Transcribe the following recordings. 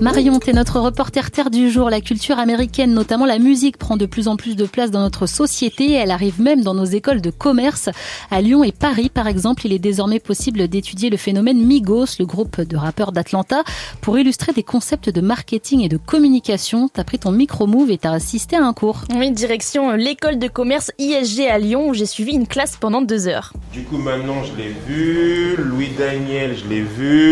Marion, t'es notre reporter terre du jour. La culture américaine, notamment la musique, prend de plus en plus de place dans notre société. Elle arrive même dans nos écoles de commerce. À Lyon et Paris, par exemple, il est désormais possible d'étudier le phénomène Migos, le groupe de rappeurs d'Atlanta, pour illustrer des concepts de marketing et de communication. T'as pris ton micro-move et t'as assisté à un cours. Oui, direction l'école de commerce ISG à Lyon où j'ai suivi une classe pendant deux heures. Du coup, maintenant, je l'ai vu. Louis Daniel, je l'ai vu.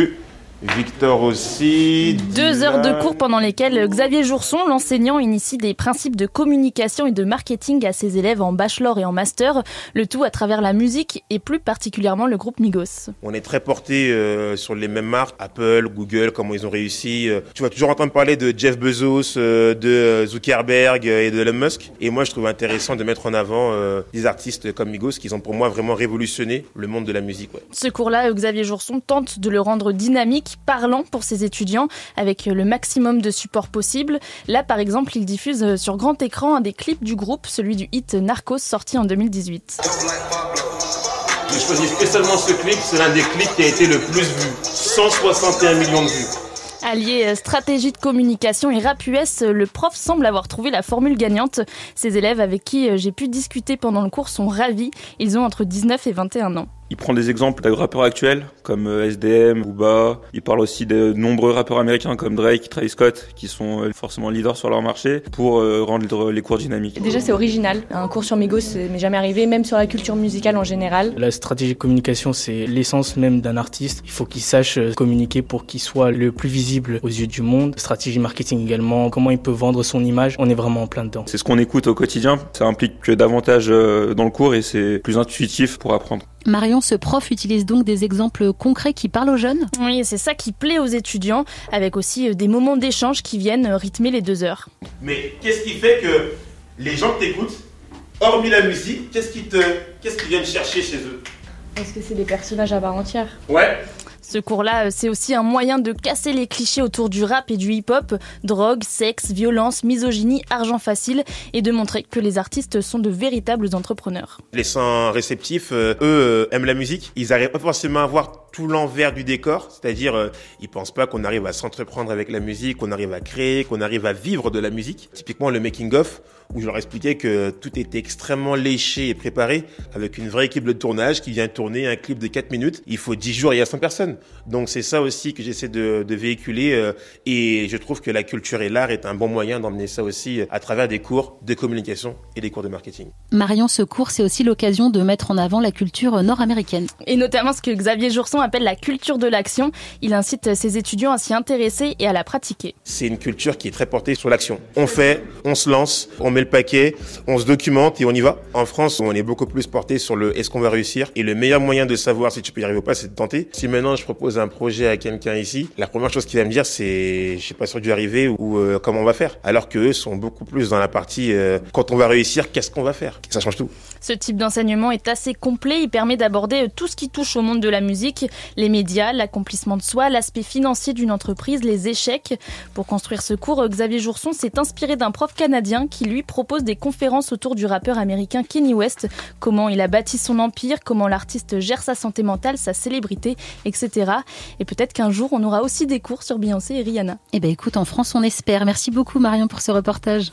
Victor aussi. Deux Dylan. heures de cours pendant lesquelles Xavier Jourson, l'enseignant, initie des principes de communication et de marketing à ses élèves en bachelor et en master, le tout à travers la musique et plus particulièrement le groupe Migos. On est très porté euh, sur les mêmes marques, Apple, Google, comment ils ont réussi. Euh, tu vas toujours entendre parler de Jeff Bezos, euh, de Zuckerberg et de Elon Musk. Et moi, je trouve intéressant de mettre en avant euh, des artistes comme Migos qui ont pour moi vraiment révolutionné le monde de la musique. ouais. Ce cours-là, Xavier Jourson tente de le rendre dynamique, parlant pour ses étudiants, avec le maximum de support possible. Là, par exemple, il diffuse sur grand écran un des clips du groupe, celui du hit Narcos, sorti en 2018. J'ai choisi spécialement ce clip, c'est l'un des clips qui a été le plus vu. 161 millions de vues. Allié euh, stratégie de communication et rap US, euh, le prof semble avoir trouvé la formule gagnante. Ses élèves avec qui euh, j'ai pu discuter pendant le cours sont ravis. Ils ont entre 19 et 21 ans. Il prend des exemples de rappeurs actuels comme euh, SDM, Booba. Il parle aussi de nombreux rappeurs américains comme Drake, Travis Scott, qui sont euh, forcément leaders sur leur marché, pour euh, rendre les cours dynamiques. Déjà, c'est original. Un cours sur Migos, ça m'est jamais arrivé, même sur la culture musicale en général. La stratégie de communication, c'est l'essence même d'un artiste. Il faut qu'il sache communiquer pour qu'il soit le plus visible aux yeux du monde. Stratégie marketing également, comment il peut vendre son image. On est vraiment en plein dedans. C'est ce qu'on écoute au quotidien. Ça implique que davantage dans le cours et c'est plus intuitif pour apprendre. Marion, ce prof utilise donc des exemples concrets qui parlent aux jeunes? Oui, c'est ça qui plaît aux étudiants, avec aussi euh, des moments d'échange qui viennent euh, rythmer les deux heures. Mais qu'est-ce qui fait que les gens que t'écoutent, hormis la musique, qu'est-ce qui te, qu'est-ce qu'ils viennent chercher chez eux? Est-ce que c'est des personnages à part entière? Ouais. Ce cours-là, euh, c'est aussi un moyen de casser les clichés autour du rap et du hip-hop, drogue, sexe, violence, misogynie, argent facile, et de montrer que les artistes sont de véritables entrepreneurs. Les sans réceptifs, euh, eux, euh, aiment la musique. Ils n'arrivent pas forcément à voir tout l'envers du décor, c'est-à-dire euh, ils pensent pas qu'on arrive à s'entreprendre avec la musique, qu'on arrive à créer, qu'on arrive à vivre de la musique. Typiquement le making of où je leur expliquais que tout était extrêmement léché et préparé avec une vraie équipe de tournage qui vient tourner un clip de 4 minutes. Il faut 10 jours et il y a 100 personnes. Donc c'est ça aussi que j'essaie de, de véhiculer euh, et je trouve que la culture et l'art est un bon moyen d'emmener ça aussi à travers des cours de communication et des cours de marketing. Marion, ce cours, c'est aussi l'occasion de mettre en avant la culture nord-américaine. Et notamment ce que Xavier Jourson appelle la culture de l'action. Il incite ses étudiants à s'y intéresser et à la pratiquer. C'est une culture qui est très portée sur l'action. On fait, on se lance, on met le paquet, on se documente et on y va. En France, on est beaucoup plus porté sur le est-ce qu'on va réussir et le meilleur moyen de savoir si tu peux y arriver ou pas, c'est de tenter. Si maintenant je propose un projet à quelqu'un ici, la première chose qu'il va me dire c'est je suis pas sûr d'y arriver ou euh, comment on va faire. Alors que eux sont beaucoup plus dans la partie euh, quand on va réussir, qu'est-ce qu'on va faire? Ça change tout. Ce type d'enseignement est assez complet, il permet d'aborder tout ce qui touche au monde de la musique, les médias, l'accomplissement de soi, l'aspect financier d'une entreprise, les échecs. Pour construire ce cours, Xavier Jourson s'est inspiré d'un prof canadien qui lui propose des conférences autour du rappeur américain Kanye West, comment il a bâti son empire, comment l'artiste gère sa santé mentale, sa célébrité, etc. Et peut-être qu'un jour on aura aussi des cours sur Beyoncé et Rihanna. Eh ben écoute, en France, on espère. Merci beaucoup Marion pour ce reportage.